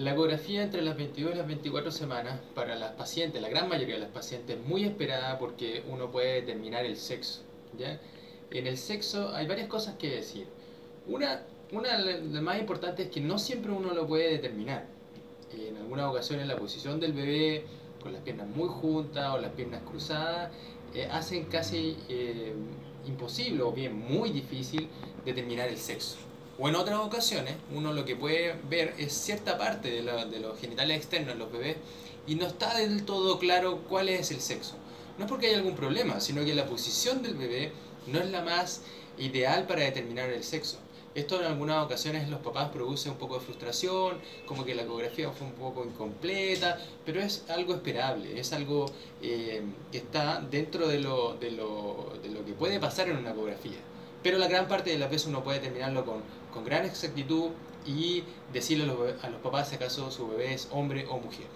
La ecografía entre las 22 y las 24 semanas para las pacientes, la gran mayoría de las pacientes, es muy esperada porque uno puede determinar el sexo. ¿ya? En el sexo hay varias cosas que decir. Una, una de las más importantes es que no siempre uno lo puede determinar. En algunas ocasiones la posición del bebé con las piernas muy juntas o las piernas cruzadas eh, hacen casi eh, imposible o bien muy difícil determinar el sexo. O en otras ocasiones, uno lo que puede ver es cierta parte de, de los genitales externos en los bebés y no está del todo claro cuál es el sexo. No es porque haya algún problema, sino que la posición del bebé no es la más ideal para determinar el sexo. Esto en algunas ocasiones los papás produce un poco de frustración, como que la ecografía fue un poco incompleta, pero es algo esperable, es algo eh, que está dentro de lo, de, lo, de lo que puede pasar en una ecografía. Pero la gran parte de las veces uno puede terminarlo con, con gran exactitud y decirle a los, a los papás si acaso su bebé es hombre o mujer.